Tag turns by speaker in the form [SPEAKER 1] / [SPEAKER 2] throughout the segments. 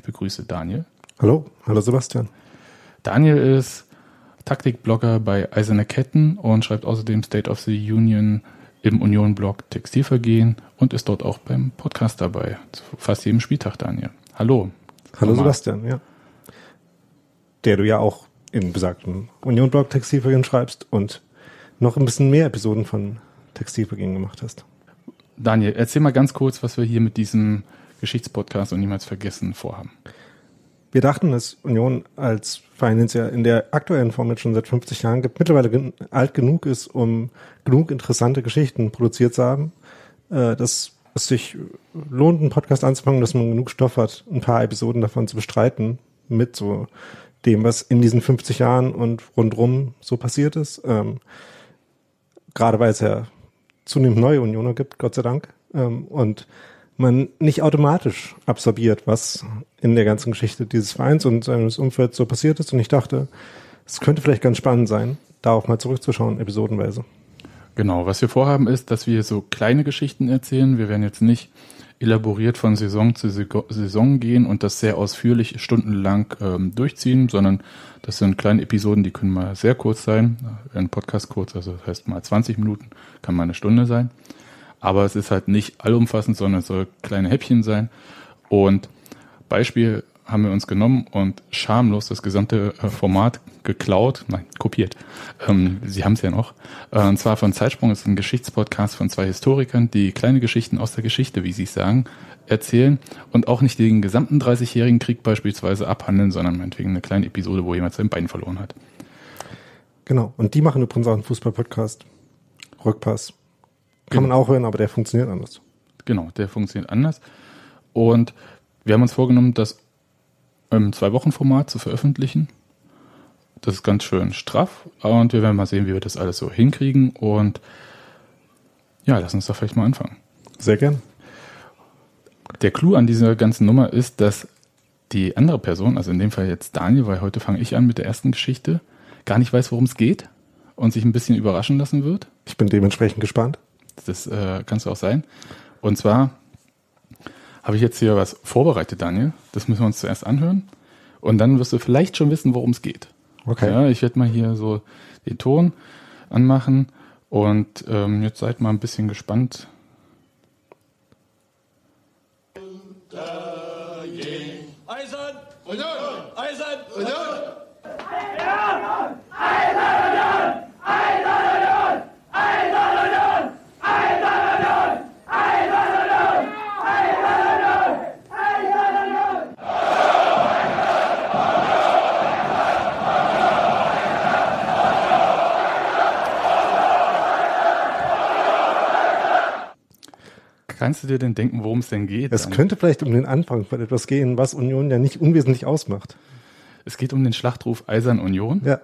[SPEAKER 1] Ich begrüße Daniel.
[SPEAKER 2] Hallo, hallo Sebastian.
[SPEAKER 1] Daniel ist Taktikblogger bei Eiserne Ketten und schreibt außerdem State of the Union im Union-Blog Textilvergehen und ist dort auch beim Podcast dabei. Zu fast jedem Spieltag, Daniel. Hallo.
[SPEAKER 2] Hallo Sebastian, ja. Der du ja auch in besagtem Union-Blog Textilvergehen schreibst und noch ein bisschen mehr Episoden von Textilvergehen gemacht hast.
[SPEAKER 1] Daniel, erzähl mal ganz kurz, was wir hier mit diesem Geschichtspodcast und niemals vergessen vorhaben.
[SPEAKER 2] Wir dachten, dass Union als Verein, den es ja in der aktuellen Form jetzt schon seit 50 Jahren gibt, mittlerweile alt genug ist, um genug interessante Geschichten produziert zu haben, äh, dass es sich lohnt, einen Podcast anzufangen, dass man genug Stoff hat, ein paar Episoden davon zu bestreiten, mit so dem, was in diesen 50 Jahren und rundrum so passiert ist. Ähm, gerade weil es ja zunehmend neue Unioner gibt, Gott sei Dank. Ähm, und man nicht automatisch absorbiert, was in der ganzen Geschichte dieses Vereins und seines Umfelds so passiert ist. Und ich dachte, es könnte vielleicht ganz spannend sein, darauf mal zurückzuschauen, episodenweise.
[SPEAKER 1] Genau, was wir vorhaben ist, dass wir so kleine Geschichten erzählen. Wir werden jetzt nicht elaboriert von Saison zu Saison gehen und das sehr ausführlich stundenlang ähm, durchziehen, sondern das sind kleine Episoden, die können mal sehr kurz sein. Ein Podcast kurz, also das heißt mal 20 Minuten, kann mal eine Stunde sein. Aber es ist halt nicht allumfassend, sondern es soll kleine Häppchen sein. Und Beispiel haben wir uns genommen und schamlos das gesamte äh, Format geklaut, nein, kopiert. Ähm, Sie haben es ja noch. Äh, und zwar von Zeitsprung ist ein Geschichtspodcast von zwei Historikern, die kleine Geschichten aus der Geschichte, wie Sie es sagen, erzählen und auch nicht den gesamten 30-jährigen Krieg beispielsweise abhandeln, sondern meinetwegen eine kleine Episode, wo jemand sein Bein verloren hat.
[SPEAKER 2] Genau. Und die machen übrigens auch einen Fußball-Podcast. Rückpass. Kann genau. man auch hören, aber der funktioniert anders.
[SPEAKER 1] Genau, der funktioniert anders. Und wir haben uns vorgenommen, das im Zwei-Wochen-Format zu veröffentlichen. Das ist ganz schön straff und wir werden mal sehen, wie wir das alles so hinkriegen. Und ja, lass uns doch vielleicht mal anfangen.
[SPEAKER 2] Sehr gern.
[SPEAKER 1] Der Clou an dieser ganzen Nummer ist, dass die andere Person, also in dem Fall jetzt Daniel, weil heute fange ich an mit der ersten Geschichte, gar nicht weiß, worum es geht und sich ein bisschen überraschen lassen wird.
[SPEAKER 2] Ich bin dementsprechend gespannt.
[SPEAKER 1] Das äh, kannst du auch sein. Und zwar habe ich jetzt hier was vorbereitet, Daniel. Das müssen wir uns zuerst anhören. Und dann wirst du vielleicht schon wissen, worum es geht.
[SPEAKER 2] Okay.
[SPEAKER 1] Ja, ich werde mal hier so den Ton anmachen. Und ähm, jetzt seid mal ein bisschen gespannt.
[SPEAKER 3] Eisern! Eisern!
[SPEAKER 4] Eisern!
[SPEAKER 1] Kannst du dir denn denken, worum es denn geht?
[SPEAKER 2] Es könnte vielleicht um den Anfang von etwas gehen, was Union ja nicht unwesentlich ausmacht.
[SPEAKER 1] Es geht um den Schlachtruf Eisern Union.
[SPEAKER 2] Ja.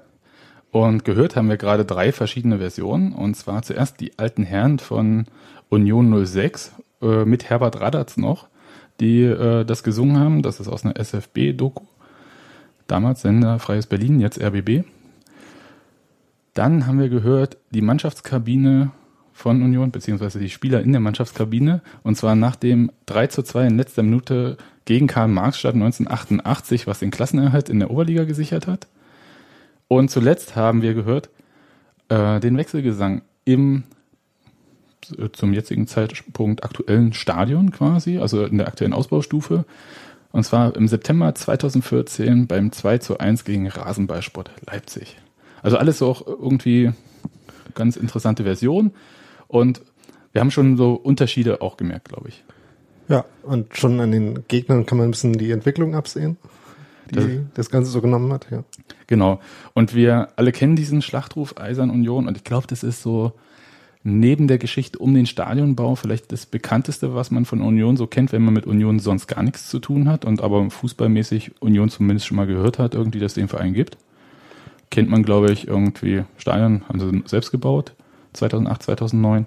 [SPEAKER 1] Und gehört haben wir gerade drei verschiedene Versionen. Und zwar zuerst die alten Herren von Union 06 äh, mit Herbert Radatz noch, die äh, das gesungen haben. Das ist aus einer SFB-Doku. Damals Sender Freies Berlin, jetzt RBB. Dann haben wir gehört die Mannschaftskabine von Union, beziehungsweise die Spieler in der Mannschaftskabine. Und zwar nach dem 3 zu 2 in letzter Minute gegen Karl Marx 1988, was den Klassenerhalt in der Oberliga gesichert hat. Und zuletzt haben wir gehört äh, den Wechselgesang im zum jetzigen Zeitpunkt aktuellen Stadion quasi, also in der aktuellen Ausbaustufe. Und zwar im September 2014 beim 2 zu 1 gegen Rasenballsport Leipzig. Also alles so auch irgendwie ganz interessante Version. Und wir haben schon so Unterschiede auch gemerkt, glaube ich.
[SPEAKER 2] Ja, und schon an den Gegnern kann man ein bisschen die Entwicklung absehen, die
[SPEAKER 1] Das-
[SPEAKER 2] das, Ganze so genommen hat. Ja.
[SPEAKER 1] Genau. Und wir alle kennen diesen Schlachtruf Eisern Union. Und ich glaube, das ist so neben der Geschichte um den Stadionbau vielleicht das bekannteste, was man von Union so kennt, wenn man mit Union sonst gar nichts zu tun hat und aber fußballmäßig Union zumindest schon mal gehört hat, irgendwie, dass es den Verein gibt. Kennt man, glaube ich, irgendwie Stadion, haben sie selbst gebaut, 2008, 2009.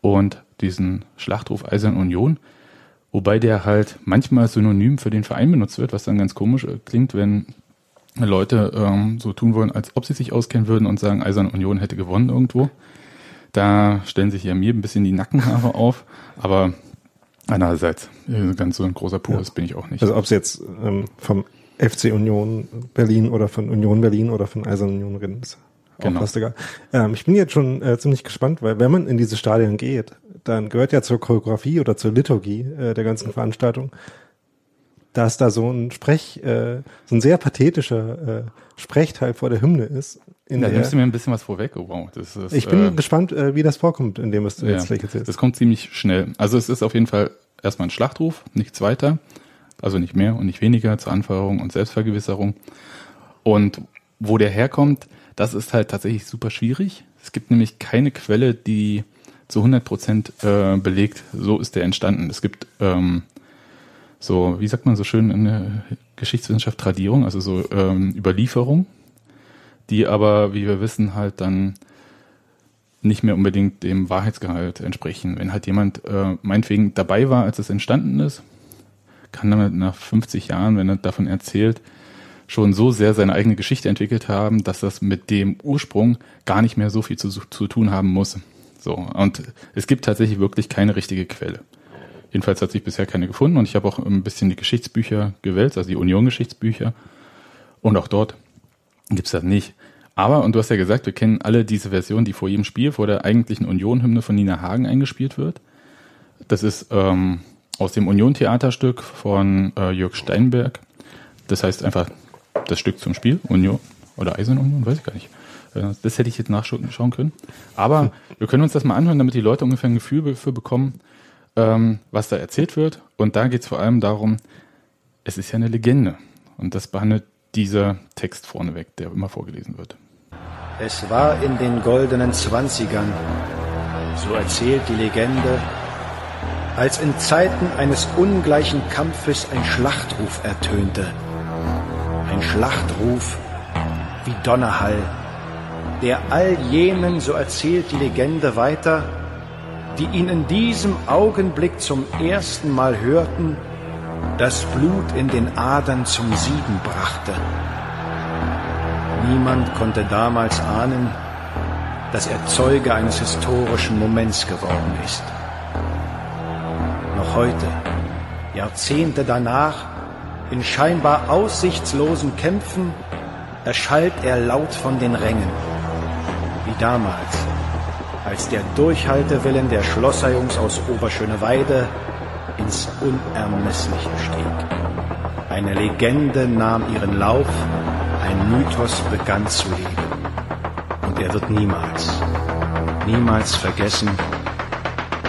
[SPEAKER 1] Und diesen Schlachtruf Eisern Union, wobei der halt manchmal synonym für den Verein benutzt wird, was dann ganz komisch äh, klingt, wenn Leute ähm, so tun wollen, als ob sie sich auskennen würden und sagen, Eisern Union hätte gewonnen irgendwo. Da stellen sich ja mir ein bisschen die Nackenhaare auf, aber einerseits, äh, ganz so ein großer Purist bin ich auch nicht.
[SPEAKER 2] Also ob es jetzt ähm, vom FC Union Berlin oder von Union Berlin oder von Eisern Union reden, ist
[SPEAKER 1] Genau.
[SPEAKER 2] fast egal. Ähm, ich bin jetzt schon äh, ziemlich gespannt, weil wenn man in diese Stadien geht, dann gehört ja zur Choreografie oder zur Liturgie äh, der ganzen Veranstaltung, dass da so ein Sprech, äh, so ein sehr pathetischer äh, Sprechteil vor der Hymne ist. In
[SPEAKER 1] da
[SPEAKER 2] der,
[SPEAKER 1] nimmst du mir ein bisschen was vorweg. Oh, wow, das ist,
[SPEAKER 2] ich bin
[SPEAKER 1] äh,
[SPEAKER 2] gespannt, äh, wie das vorkommt, in dem was du
[SPEAKER 1] Ja,
[SPEAKER 2] jetzt gleich erzählst.
[SPEAKER 1] das kommt ziemlich schnell. Also es ist auf jeden Fall erstmal ein Schlachtruf, nichts weiter. Also nicht mehr und nicht weniger zur Anfeuerung und Selbstvergewisserung. Und wo der herkommt, das ist halt tatsächlich super schwierig. Es gibt nämlich keine Quelle, die zu 100 Prozent äh, belegt, so ist der entstanden. Es gibt ähm, so, wie sagt man so schön in der Geschichtswissenschaft, Tradierung, also so ähm, Überlieferung, die aber, wie wir wissen, halt dann nicht mehr unbedingt dem Wahrheitsgehalt entsprechen. Wenn halt jemand äh, meinetwegen dabei war, als es entstanden ist, kann damit nach 50 Jahren, wenn er davon erzählt, schon so sehr seine eigene Geschichte entwickelt haben, dass das mit dem Ursprung gar nicht mehr so viel zu, zu tun haben muss. So. Und es gibt tatsächlich wirklich keine richtige Quelle. Jedenfalls hat sich bisher keine gefunden und ich habe auch ein bisschen die Geschichtsbücher gewälzt, also die Union-Geschichtsbücher. Und auch dort gibt's das nicht. Aber, und du hast ja gesagt, wir kennen alle diese Version, die vor jedem Spiel, vor der eigentlichen Union-Hymne von Nina Hagen eingespielt wird. Das ist ähm, aus dem Union-Theaterstück von äh, Jörg Steinberg. Das heißt einfach das Stück zum Spiel, Union oder Eisern-Union, weiß ich gar nicht. Äh, Das hätte ich jetzt nachschauen schauen können. Aber wir können uns das mal anhören, damit die Leute ungefähr ein Gefühl dafür bekommen, ähm, was da erzählt wird. Und da geht es vor allem darum, es ist ja eine Legende. Und das behandelt dieser Text vorneweg, der immer vorgelesen wird.
[SPEAKER 5] Es war in den goldenen Zwanzigern, so erzählt die Legende, als in Zeiten eines ungleichen Kampfes ein Schlachtruf ertönte. Ein Schlachtruf wie Donnerhall, der all jenen, so erzählt die Legende weiter, die ihn in diesem Augenblick zum ersten Mal hörten, das Blut in den Adern zum Sieden brachte. Niemand konnte damals ahnen, dass er Zeuge eines historischen Moments geworden ist. Noch heute, Jahrzehnte danach, in scheinbar aussichtslosen Kämpfen, erschallt er laut von den Rängen. Wie damals, als der Durchhaltewillen der Schlosserjungs aus Oberschöneweide ins Unermessliche stieg. Eine Legende nahm ihren Lauf, ein Mythos begann zu leben. Und er wird niemals, niemals vergessen,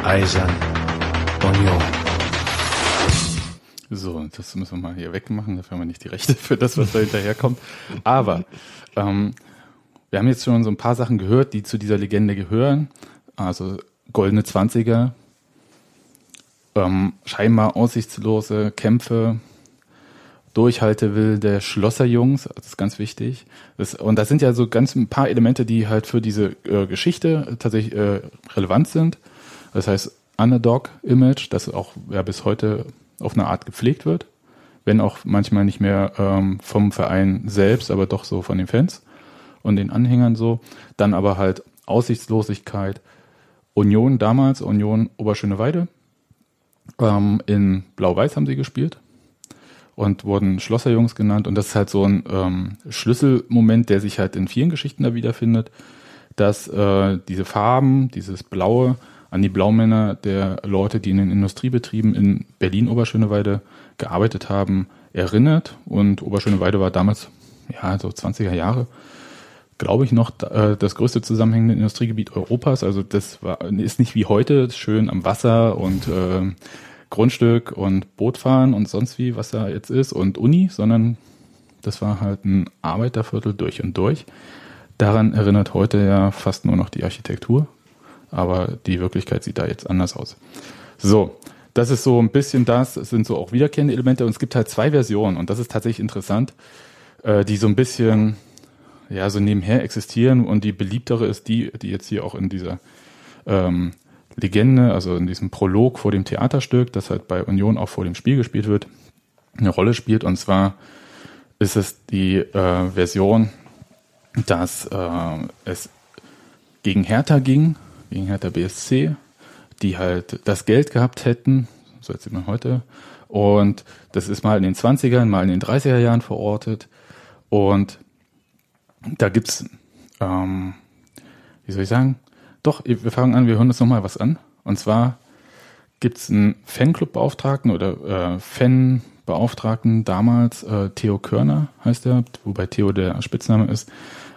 [SPEAKER 5] Eisern Union.
[SPEAKER 1] So, das müssen wir mal hier wegmachen, dafür haben wir nicht die Rechte für das, was da hinterherkommt. Aber ähm, wir haben jetzt schon so ein paar Sachen gehört, die zu dieser Legende gehören. Also goldene Zwanziger, ähm, scheinbar aussichtslose Kämpfe, Durchhaltewill der Schlosserjungs, das ist ganz wichtig. Das, und das sind ja so ganz ein paar Elemente, die halt für diese äh, Geschichte tatsächlich äh, relevant sind. Das heißt, Underdog-Image, das auch ja, bis heute auf eine Art gepflegt wird, wenn auch manchmal nicht mehr ähm, vom Verein selbst, aber doch so von den Fans und den Anhängern so. Dann aber halt Aussichtslosigkeit. Union damals, Union Oberschöneweide. Ähm, in Blau-Weiß haben sie gespielt und wurden Schlosserjungs genannt. Und das ist halt so ein ähm, Schlüsselmoment, der sich halt in vielen Geschichten da wiederfindet, dass äh, diese Farben, dieses Blaue an die Blaumänner der Leute, die in den Industriebetrieben in Berlin-Oberschöneweide gearbeitet haben, erinnert. Und Oberschöneweide war damals, ja, so 20er Jahre, glaube ich, noch äh, das größte zusammenhängende Industriegebiet Europas. Also das war, ist nicht wie heute schön am Wasser und äh, Grundstück und Bootfahren und sonst wie, was da jetzt ist und Uni, sondern das war halt ein Arbeiterviertel durch und durch. Daran erinnert heute ja fast nur noch die Architektur, aber die Wirklichkeit sieht da jetzt anders aus. So, das ist so ein bisschen das, es sind so auch wiederkehrende Elemente. Und es gibt halt zwei Versionen. Und das ist tatsächlich interessant, äh, die so ein bisschen ja so nebenher existieren. Und die beliebtere ist die, die jetzt hier auch in dieser ähm, Legende, also in diesem Prolog vor dem Theaterstück, das halt bei Union auch vor dem Spiel gespielt wird, eine Rolle spielt. Und zwar ist es die äh, Version, dass äh, es gegen Hertha ging, gegen Hertha BSC, die halt das Geld gehabt hätten, so erzählt man heute. Und das ist mal in den 20ern, mal in den 30er Jahren verortet. Und da gibt's, ähm, wie soll ich sagen, doch, wir fangen an, wir hören uns nochmal was an. Und zwar gibt's einen Fanclub-Beauftragten oder äh, Fan- Beauftragten damals, äh, Theo Körner heißt er, wobei Theo der Spitzname ist,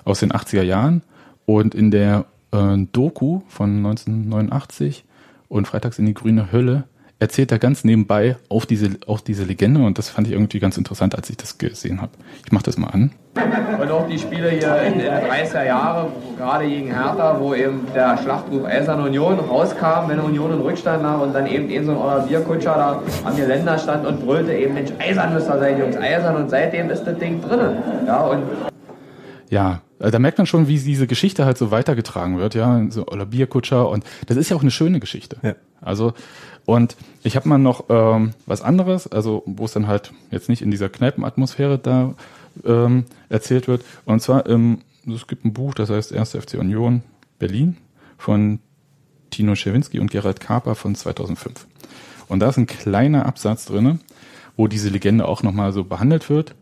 [SPEAKER 1] aus den 80er Jahren. Und in der äh, Doku von 1989 und Freitags in die grüne Hölle erzählt er ganz nebenbei auf diese, auf diese Legende und das fand ich irgendwie ganz interessant, als ich das gesehen habe. Ich mache das mal an.
[SPEAKER 6] Und auch die Spiele hier in den 30er Jahren, gerade gegen Hertha, wo eben der Schlachtruf Eisern Union rauskam, wenn Union in Rückstand lag und dann eben eben so ein Bierkutscher da am Geländer stand und brüllte eben, Mensch, Eisern müsst ihr sein, Jungs, Eisern und seitdem ist das Ding drinnen. Ja, und
[SPEAKER 1] ja, da merkt man schon, wie diese Geschichte halt so weitergetragen wird, ja, so Oller Bierkutscher und das ist ja auch eine schöne Geschichte. Ja. Also und ich habe mal noch ähm, was anderes, also wo es dann halt jetzt nicht in dieser Kneipenatmosphäre da ähm, erzählt wird. Und zwar, ähm, es gibt ein Buch, das heißt 1. FC Union Berlin von Tino Schewinski und Gerald Kaper von 2005. Und da ist ein kleiner Absatz drinne, wo diese Legende auch nochmal so behandelt wird.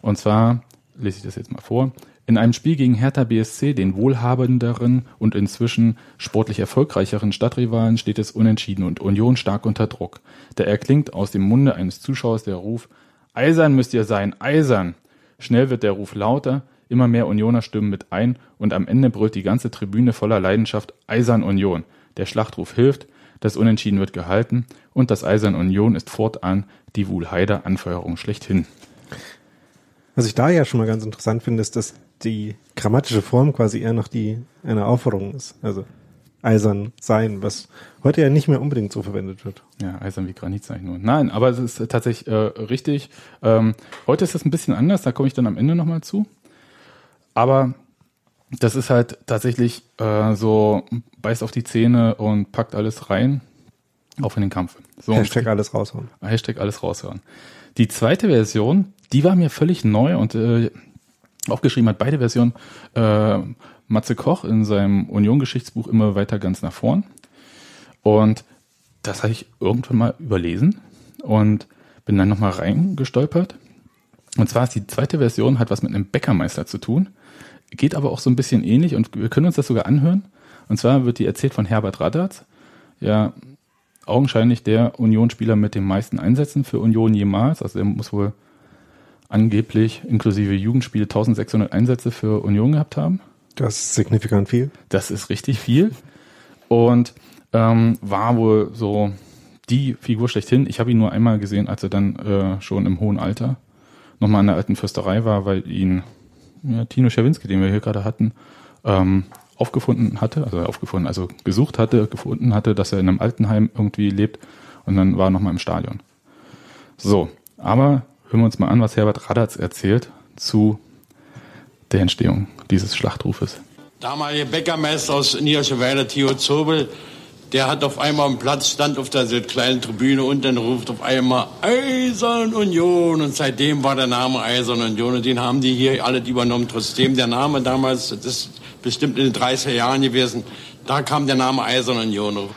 [SPEAKER 1] Und zwar lese ich das jetzt mal vor. In einem Spiel gegen Hertha BSC, den wohlhabenderen und inzwischen sportlich erfolgreicheren Stadtrivalen, steht es unentschieden und Union stark unter Druck. Da erklingt aus dem Munde eines Zuschauers der Ruf, Eisern müsst ihr sein, eisern! Schnell wird der Ruf lauter, immer mehr Unioner stimmen mit ein und am Ende brüllt die ganze Tribüne voller Leidenschaft Eisern Union. Der Schlachtruf hilft, das Unentschieden wird gehalten und das Eisern Union ist fortan die Wuhlheider Anfeuerung schlechthin.
[SPEAKER 2] Was ich da ja schon mal ganz interessant finde, ist, dass die grammatische Form quasi eher noch die eine Aufforderung ist. Also eisern sein, was heute ja nicht mehr unbedingt so verwendet wird.
[SPEAKER 1] Ja, eisern wie Granit sage ich nur. Nein, aber es ist tatsächlich äh, richtig. Ähm, heute ist das ein bisschen anders, da komme ich dann am Ende nochmal zu. Aber das ist halt tatsächlich äh, so, beißt auf die Zähne und packt alles rein, auch in den Kampf. So,
[SPEAKER 2] Hashtag alles raushauen.
[SPEAKER 1] Hashtag alles raushauen. Die zweite Version, die war mir völlig neu und äh, aufgeschrieben hat beide Versionen äh, Matze Koch in seinem Union-Geschichtsbuch immer weiter ganz nach vorn. Und das habe ich irgendwann mal überlesen und bin dann nochmal reingestolpert. Und zwar ist die zweite Version, hat was mit einem Bäckermeister zu tun, geht aber auch so ein bisschen ähnlich und wir können uns das sogar anhören. Und zwar wird die erzählt von Herbert Radatz, ja, augenscheinlich der Union-Spieler mit den meisten Einsätzen für Union jemals. Also er muss wohl angeblich inklusive Jugendspiele 1600 Einsätze für Union gehabt haben.
[SPEAKER 2] Das ist signifikant viel.
[SPEAKER 1] Das ist richtig viel. Und ähm, war wohl so die Figur schlechthin. Ich habe ihn nur einmal gesehen, als er dann äh, schon im hohen Alter nochmal an der alten Fürsterei war, weil ihn ja, Tino Schawinski, den wir hier gerade hatten, ähm, aufgefunden hatte, also aufgefunden, also gesucht hatte, gefunden hatte, dass er in einem Altenheim irgendwie lebt und dann war er nochmal im Stadion. So, aber hören wir uns mal an, was Herbert Radatz erzählt zu der Entstehung dieses Schlachtrufes.
[SPEAKER 3] Damalige Bäckermeister aus Niederscheweiler, Theo Zobel, der hat auf einmal am Platz, stand auf der kleinen Tribüne und dann ruft auf einmal Eisern Union und seitdem war der Name Eisern Union und den haben die hier alle übernommen. Trotzdem der Name damals, das bestimmt in den 30er Jahren gewesen, da kam der Name Eisern Union.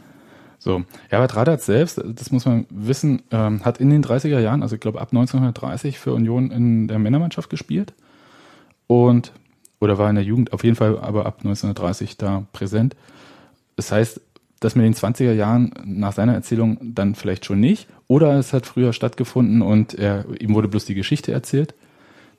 [SPEAKER 1] So, Herbert Radatz selbst, das muss man wissen, ähm, hat in den 30er Jahren, also ich glaube ab 1930 für Union in der Männermannschaft gespielt und oder war in der Jugend auf jeden Fall aber ab 1930 da präsent. Das heißt, das mit den 20er Jahren nach seiner Erzählung dann vielleicht schon nicht. Oder es hat früher stattgefunden und er, ihm wurde bloß die Geschichte erzählt.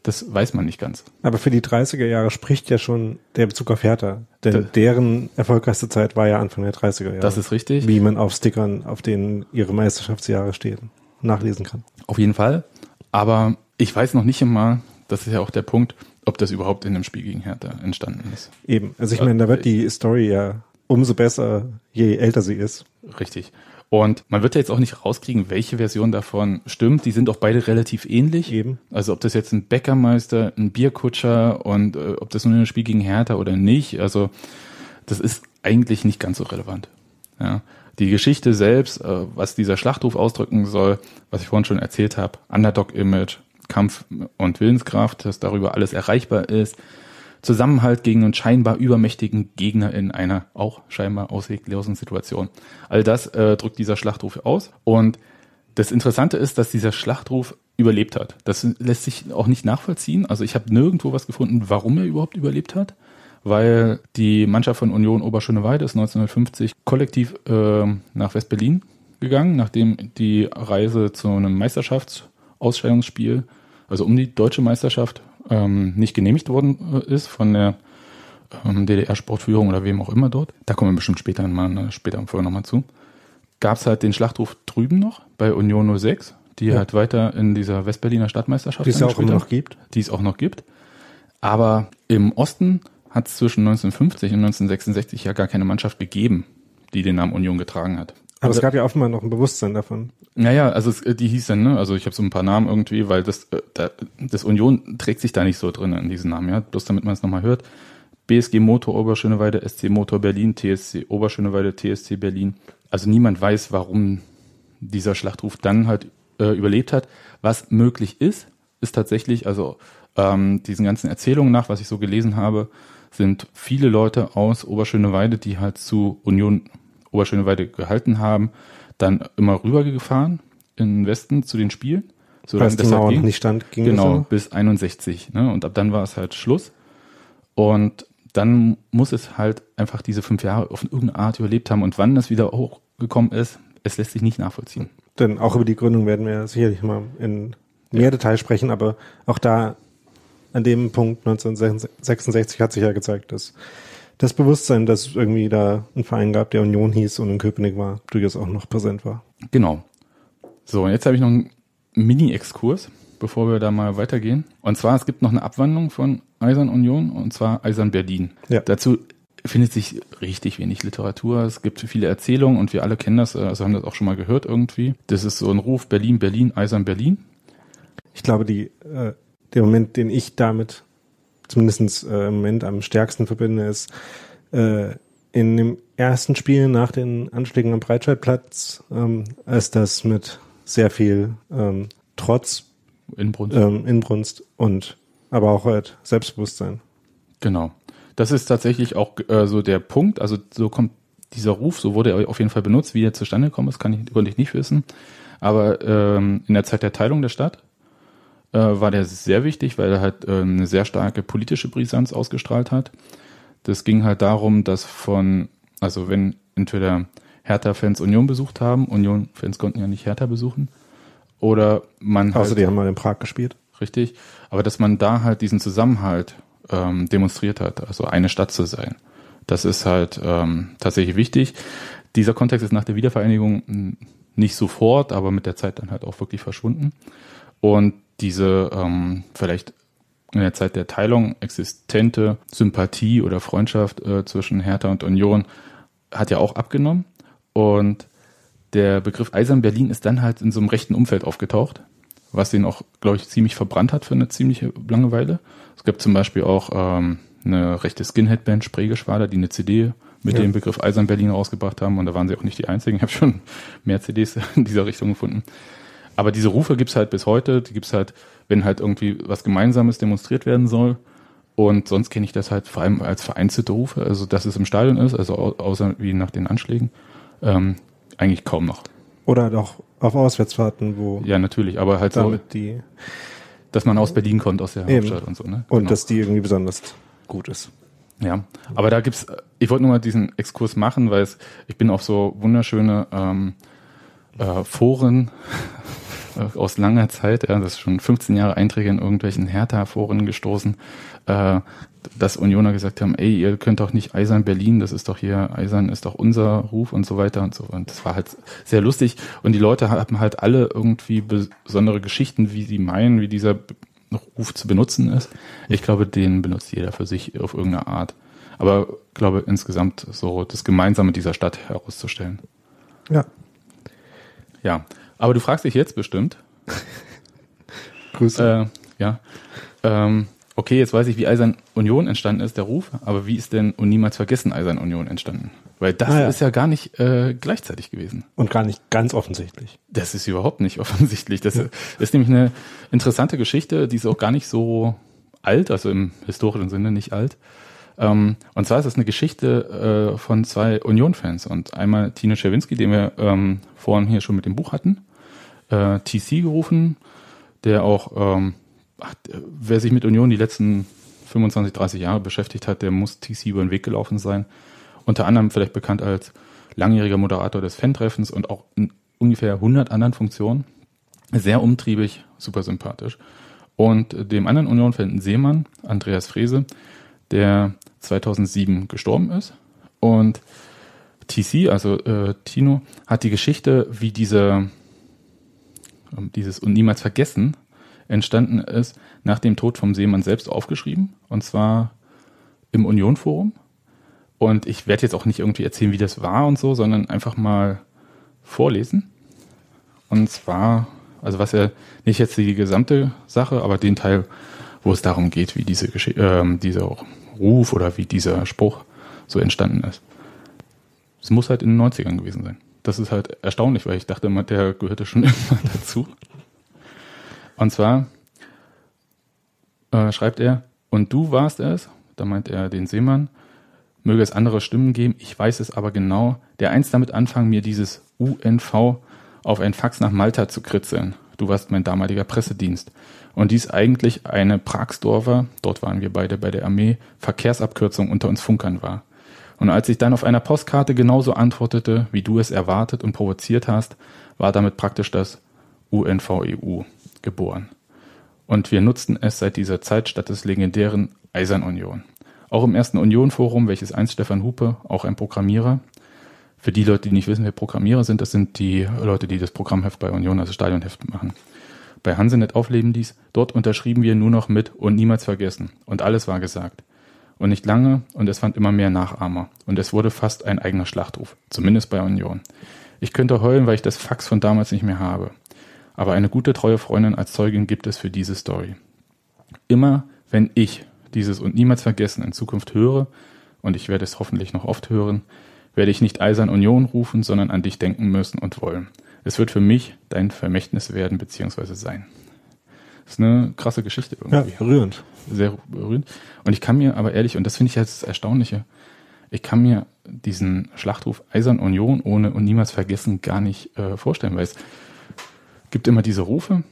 [SPEAKER 1] Das weiß man nicht ganz.
[SPEAKER 2] Aber für die 30er Jahre spricht ja schon der Bezug auf Hertha. Denn da, deren erfolgreichste Zeit war ja Anfang der 30er Jahre.
[SPEAKER 1] Das ist richtig.
[SPEAKER 2] Wie man auf Stickern, auf denen ihre Meisterschaftsjahre stehen, nachlesen kann.
[SPEAKER 1] Auf jeden Fall. Aber ich weiß noch nicht immer, das ist ja auch der Punkt, ob das überhaupt in einem Spiel gegen Hertha entstanden ist.
[SPEAKER 2] Eben. Also ich meine, da wird die Story ja umso besser, je älter sie ist.
[SPEAKER 1] Richtig. Und man wird ja jetzt auch nicht rauskriegen, welche Version davon stimmt. Die sind auch beide relativ ähnlich.
[SPEAKER 2] Eben.
[SPEAKER 1] Also ob das jetzt ein Bäckermeister, ein Bierkutscher und äh, ob das nur ein Spiel gegen Hertha oder nicht. Also das ist eigentlich nicht ganz so relevant. Ja. Die Geschichte selbst, äh, was dieser Schlachtruf ausdrücken soll, was ich vorhin schon erzählt habe, Underdog-Image, Kampf und Willenskraft, dass darüber alles erreichbar ist, Zusammenhalt gegen einen scheinbar übermächtigen Gegner in einer auch scheinbar ausweglosen Situation. All das äh, drückt dieser Schlachtruf aus. Und das Interessante ist, dass dieser Schlachtruf überlebt hat. Das lässt sich auch nicht nachvollziehen. Also ich habe nirgendwo was gefunden, warum er überhaupt überlebt hat. Weil die Mannschaft von Union Oberschöneweide ist 1950 kollektiv äh, nach West-Berlin gegangen, nachdem die Reise zu einem Meisterschaftsausstellungsspiel, also um die deutsche Meisterschaft ähm, nicht genehmigt worden äh, ist von der ähm, DDR-Sportführung oder wem auch immer dort, da kommen wir bestimmt später mal, ne, später im Folge nochmal zu, gab es halt den Schlachtruf drüben noch bei Union 06, die ja. halt weiter in dieser Westberliner Stadtmeisterschaft
[SPEAKER 2] die es auch noch gibt.
[SPEAKER 1] Die es auch noch gibt. Aber im Osten hat es zwischen 1950 und 1966 ja gar keine Mannschaft gegeben, die den Namen Union getragen hat.
[SPEAKER 2] Aber also, es gab ja offenbar noch ein Bewusstsein davon.
[SPEAKER 1] Naja, also es, die hieß dann, ne? Also ich habe so ein paar Namen irgendwie, weil das, äh, da, das Union trägt sich da nicht so drin in diesen Namen, ja. Bloß damit man es nochmal hört. BSG Motor Oberschöneweide, SC Motor Berlin, TSC Oberschöneweide, TSC Berlin. Also niemand weiß, warum dieser Schlachtruf dann halt äh, überlebt hat. Was möglich ist, ist tatsächlich, also ähm, diesen ganzen Erzählungen nach, was ich so gelesen habe, sind viele Leute aus Oberschöneweide, die halt zu Union Oberschöneweide gehalten haben, dann immer rübergefahren in den Westen zu den Spielen.
[SPEAKER 2] So Als die Mauer noch nicht stand,
[SPEAKER 1] ging Genau, bis 61. Ne? Und ab dann war es halt Schluss. Und dann muss es halt einfach diese fünf Jahre auf irgendeine Art überlebt haben. Und wann das wieder hochgekommen ist, es lässt sich nicht nachvollziehen.
[SPEAKER 2] Denn auch über die Gründung werden wir sicherlich mal in mehr ja. Detail sprechen, aber auch da an dem Punkt 1966 hat sich ja gezeigt, dass das Bewusstsein, dass irgendwie da ein Verein gab, der Union hieß und in Köpenick war, durchaus auch noch präsent war.
[SPEAKER 1] Genau. So, und jetzt habe ich noch einen Mini-Exkurs, bevor wir da mal weitergehen. Und zwar, es gibt noch eine Abwandlung von Eisern Union, und zwar Eisern Berlin. Ja. Dazu findet sich richtig wenig Literatur. Es gibt viele Erzählungen und wir alle kennen das, also haben das auch schon mal gehört irgendwie. Das ist so ein Ruf Berlin, Berlin, Eisern Berlin.
[SPEAKER 2] Ich glaube, die, äh, der Moment, den ich damit zumindest äh, im Moment am stärksten verbinde, ist äh, in dem ersten Spiel nach den Anschlägen am Breitscheidplatz, ähm, ist das mit sehr viel ähm, Trotz,
[SPEAKER 1] Inbrunst.
[SPEAKER 2] Ähm, Inbrunst und aber auch halt Selbstbewusstsein.
[SPEAKER 1] Genau. Das ist tatsächlich auch äh, so der Punkt. Also so kommt dieser Ruf, so wurde er auf jeden Fall benutzt. Wie er zustande gekommen ist, kann ich, konnte ich nicht wissen. Aber ähm, in der Zeit der Teilung der Stadt äh, war der sehr wichtig, weil er halt äh, eine sehr starke politische Brisanz ausgestrahlt hat. Das ging halt darum, dass von, also wenn entweder Hertha-Fans Union besucht haben, Union-Fans konnten ja nicht Hertha besuchen, oder man
[SPEAKER 2] Außer halt, die haben mal in Prag gespielt.
[SPEAKER 1] Richtig, aber dass man da halt diesen Zusammenhalt ähm, demonstriert hat, also eine Stadt zu sein. Das ist halt ähm, tatsächlich wichtig. Dieser Kontext ist nach der Wiedervereinigung hm, nicht sofort, aber mit der Zeit dann halt auch wirklich verschwunden. Und diese ähm, vielleicht in der Zeit der Teilung existente Sympathie oder Freundschaft äh, zwischen Hertha und Union hat ja auch abgenommen. Und der Begriff Eisern Berlin ist dann halt in so einem rechten Umfeld aufgetaucht, was den auch, glaube ich, ziemlich verbrannt hat für eine ziemliche Langeweile. Es gibt zum Beispiel auch ähm, eine rechte Skinhead-Band, Spreegeschwader, die eine CD mit ja. dem Begriff Eisern Berlin rausgebracht haben. Und da waren sie auch nicht die einzigen. Ich habe schon mehr CDs in dieser Richtung gefunden. Aber diese Rufe gibt's halt bis heute. Die gibt's halt, wenn halt irgendwie was Gemeinsames demonstriert werden soll. Und sonst kenne ich das halt vor allem als vereinzelte Rufe. Also, dass es im Stadion ist, also außer wie nach den Anschlägen, ähm, eigentlich kaum noch.
[SPEAKER 2] Oder doch auf Auswärtsfahrten, wo.
[SPEAKER 1] Ja, natürlich, aber halt
[SPEAKER 2] damit so. die.
[SPEAKER 1] Dass man aus Berlin kommt, aus der
[SPEAKER 2] Eben. Hauptstadt und so, ne? Und genau. dass die irgendwie besonders gut ist.
[SPEAKER 1] Ja, aber da gibt's, ich wollte nur mal diesen Exkurs machen, weil es, ich bin auf so wunderschöne ähm, äh, Foren aus langer Zeit, ja, das ist schon 15 Jahre Einträge in irgendwelchen Hertha-Foren gestoßen, äh, dass Unioner gesagt haben, ey, ihr könnt doch nicht Eisern Berlin, das ist doch hier, Eisern ist doch unser Ruf und so weiter und so. Und das war halt sehr lustig. Und die Leute haben halt alle irgendwie besondere Geschichten, wie sie meinen, wie dieser Ruf zu benutzen ist. Ich glaube, den benutzt jeder für sich auf irgendeine Art. Aber glaube insgesamt so das Gemeinsame dieser Stadt herauszustellen.
[SPEAKER 2] Ja.
[SPEAKER 1] Ja. Aber du fragst dich jetzt bestimmt.
[SPEAKER 2] Grüße.
[SPEAKER 1] Äh, ja. Ähm, okay, jetzt weiß ich, wie Eisern Union entstanden ist, der Ruf, aber wie ist denn und niemals vergessen Eisern Union entstanden? Weil das
[SPEAKER 2] Ah, ja.
[SPEAKER 1] ist ja gar nicht äh, gleichzeitig gewesen.
[SPEAKER 2] Und gar nicht ganz offensichtlich.
[SPEAKER 1] Das ist überhaupt nicht offensichtlich. Das ist nämlich eine interessante Geschichte, die ist auch gar nicht so alt, also im historischen Sinne nicht alt. Ähm, und zwar ist es eine Geschichte äh, von zwei Union-Fans und einmal Tino Czerwinski, den wir ähm, vorhin hier schon mit dem Buch hatten, äh, TC gerufen, der auch, ähm, wer sich mit Union die letzten 25, 30 Jahre beschäftigt hat, der muss TC über den Weg gelaufen sein. Unter anderem vielleicht bekannt als langjähriger Moderator des Fan-Treffens und auch in ungefähr 100 anderen Funktionen. Sehr umtriebig, super sympathisch. Und dem anderen Union-Fan Seemann, Andreas Frese, der 2007 gestorben ist. Und TC, also äh, Tino, hat die Geschichte, wie diese, dieses und niemals vergessen entstanden ist, nach dem Tod vom Seemann selbst aufgeschrieben. Und zwar im Union-Forum. Und ich werde jetzt auch nicht irgendwie erzählen, wie das war und so, sondern einfach mal vorlesen. Und zwar, also was ja nicht jetzt die gesamte Sache, aber den Teil, wo es darum geht, wie diese Gesch ähm, dieser Ruf oder wie dieser Spruch so entstanden ist. Es muss halt in den 90ern gewesen sein. Das ist halt erstaunlich, weil ich dachte immer, der gehörte schon immer dazu. Und zwar äh, schreibt er, und du warst es, da meint er den Seemann, möge es andere Stimmen geben, ich weiß es aber genau, der einst damit anfangen, mir dieses UNV auf ein Fax nach Malta zu kritzeln. Du warst mein damaliger Pressedienst. Und dies eigentlich eine Pragsdorfer, dort waren wir beide bei der Armee, Verkehrsabkürzung unter uns Funkern war. Und als ich dann auf einer Postkarte genauso antwortete, wie du es erwartet und provoziert hast, war damit praktisch das UNVEU geboren. Und wir nutzten es seit dieser Zeit statt des legendären Eisern Union. Auch im ersten Union-Forum, welches einst Stefan Hupe, auch ein Programmierer, für die Leute, die nicht wissen, wer Programmierer sind, das sind die Leute, die das Programmheft bei Union, also Stadionheft machen. Bei Hansenet aufleben dies, dort unterschrieben wir nur noch mit und niemals vergessen. Und alles war gesagt. Und nicht lange, und es fand immer mehr Nachahmer. Und es wurde fast ein eigener Schlachtruf, zumindest bei Union. Ich könnte heulen, weil ich das Fax von damals nicht mehr habe. Aber eine gute, treue Freundin als Zeugin gibt es für diese Story. Immer, wenn ich dieses und niemals vergessen in Zukunft höre, und ich werde es hoffentlich noch oft hören, werde ich nicht Eisern Union rufen, sondern an dich denken müssen und wollen. Es wird für mich dein Vermächtnis werden bzw. sein. Das ist eine krasse Geschichte irgendwie.
[SPEAKER 2] Ja, berührend.
[SPEAKER 1] Sehr berührend. Und ich kann mir aber ehrlich, und das finde ich jetzt das Erstaunliche, ich kann mir diesen Schlachtruf Eisern Union ohne und niemals vergessen gar nicht äh, vorstellen, weil es gibt immer diese Rufe,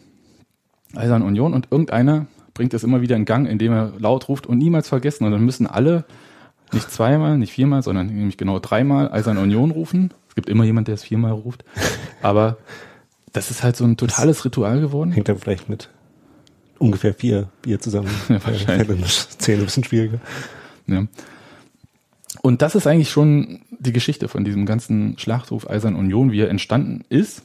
[SPEAKER 1] Eisern Union, und irgendeiner bringt es immer wieder in Gang, indem er laut ruft und niemals vergessen. Und dann müssen alle nicht zweimal, nicht viermal, sondern nämlich genau dreimal Eisern Union rufen. Es gibt immer jemand, der es viermal ruft. Aber das ist halt so ein totales Ritual geworden.
[SPEAKER 2] Hängt dann vielleicht mit ungefähr vier Bier zusammen.
[SPEAKER 1] Ja, wahrscheinlich.
[SPEAKER 2] Zehn ein bisschen schwieriger.
[SPEAKER 1] Ja. Und das ist eigentlich schon die Geschichte von diesem ganzen Schlachtruf Eisern Union, wie er entstanden ist,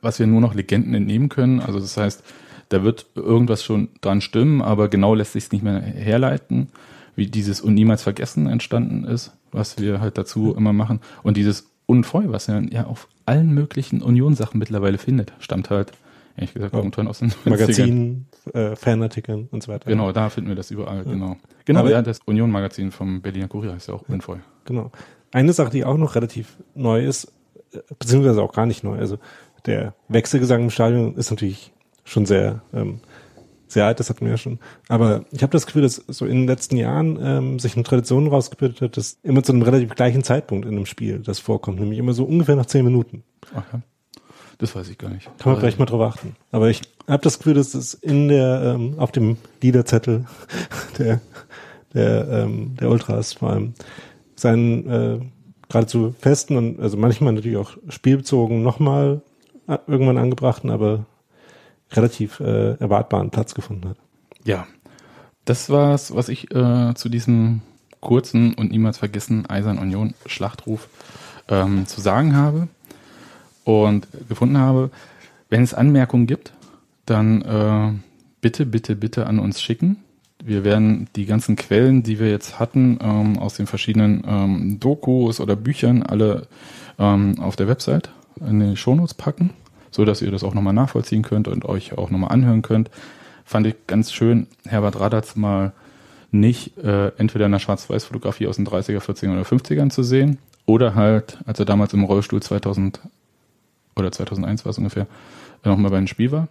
[SPEAKER 1] was wir nur noch Legenden entnehmen können. Also das heißt, da wird irgendwas schon dran stimmen, aber genau lässt sich es nicht mehr herleiten, wie dieses und niemals vergessen entstanden ist, was wir halt dazu immer machen. Und dieses Unfeu, was er ja auf allen möglichen Union-Sachen mittlerweile findet, stammt halt, ehrlich gesagt, irgendwann aus den 90ern.
[SPEAKER 2] Magazinen, äh, Fanartikeln und so weiter.
[SPEAKER 1] Genau, da finden wir das überall, genau. Genau,
[SPEAKER 2] Aber-
[SPEAKER 1] ja, das Union-Magazin vom Berliner Kurier ist ja auch Unfeu.
[SPEAKER 2] Genau. Eine Sache, die auch noch relativ neu ist, äh, beziehungsweise auch gar nicht neu, also der Wechselgesang im Stadion ist natürlich schon sehr, ähm, sehr alt, das hatten wir ja schon. Aber ich habe das Gefühl, dass so in den letzten Jahren ähm, sich eine Tradition rausgebildet hat, dass immer zu einem relativ gleichen Zeitpunkt in einem Spiel das vorkommt, nämlich immer so ungefähr nach zehn Minuten.
[SPEAKER 1] Ach ja. Das weiß ich gar nicht.
[SPEAKER 2] Kann man vielleicht mal drauf achten. Aber ich habe das Gefühl, dass es in der, ähm, auf dem Liederzettel der, der, ähm, der Ultras vor allem. Seinen äh, geradezu festen und also manchmal natürlich auch spielbezogen nochmal äh, irgendwann angebrachten, aber relativ äh, erwartbaren Platz gefunden hat.
[SPEAKER 1] Ja, das war's, was ich äh, zu diesem kurzen und niemals vergessen Eisern Union Schlachtruf ähm, zu sagen habe und gefunden habe. Wenn es Anmerkungen gibt, dann äh, bitte, bitte, bitte an uns schicken. Wir werden die ganzen Quellen, die wir jetzt hatten, ähm, aus den verschiedenen ähm, Dokus oder Büchern alle ähm, auf der Website in die Shownotes packen, so dass ihr das auch nochmal nachvollziehen könnt und euch auch nochmal anhören könnt. Fand ich ganz schön, Herbert Radatz mal nicht äh, entweder in einer Schwarz-Weiß-Fotografie aus den 30er, 40er oder 50ern zu sehen oder halt, als er damals im Rollstuhl 2000 oder 2001 war es ungefähr, nochmal bei einem Spiel war.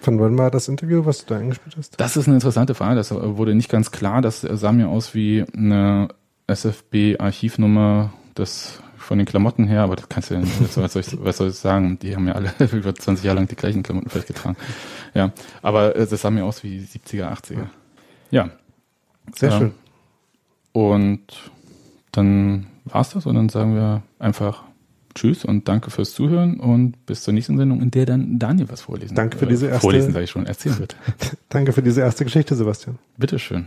[SPEAKER 2] Von wann war das Interview, was du da eingespielt hast?
[SPEAKER 1] Das ist eine interessante Frage. Das wurde nicht ganz klar. Das sah mir aus wie eine SFB-Archivnummer des von den Klamotten her, aber das kannst du ja nicht, was soll, ich, was soll ich sagen? Die haben ja alle über 20 Jahre lang die gleichen Klamotten vielleicht getragen. Ja, aber äh, das sah mir aus wie 70er, 80er. Ja.
[SPEAKER 2] Sehr ähm, schön.
[SPEAKER 1] Und dann war's das und dann sagen wir einfach Tschüss und danke fürs Zuhören und bis zur nächsten Sendung, in der dann Daniel was vorlesen
[SPEAKER 2] Danke für diese erste.
[SPEAKER 1] Vorlesen sage ich schon, erzählen wird.
[SPEAKER 2] danke für diese erste Geschichte, Sebastian.
[SPEAKER 1] Bitteschön.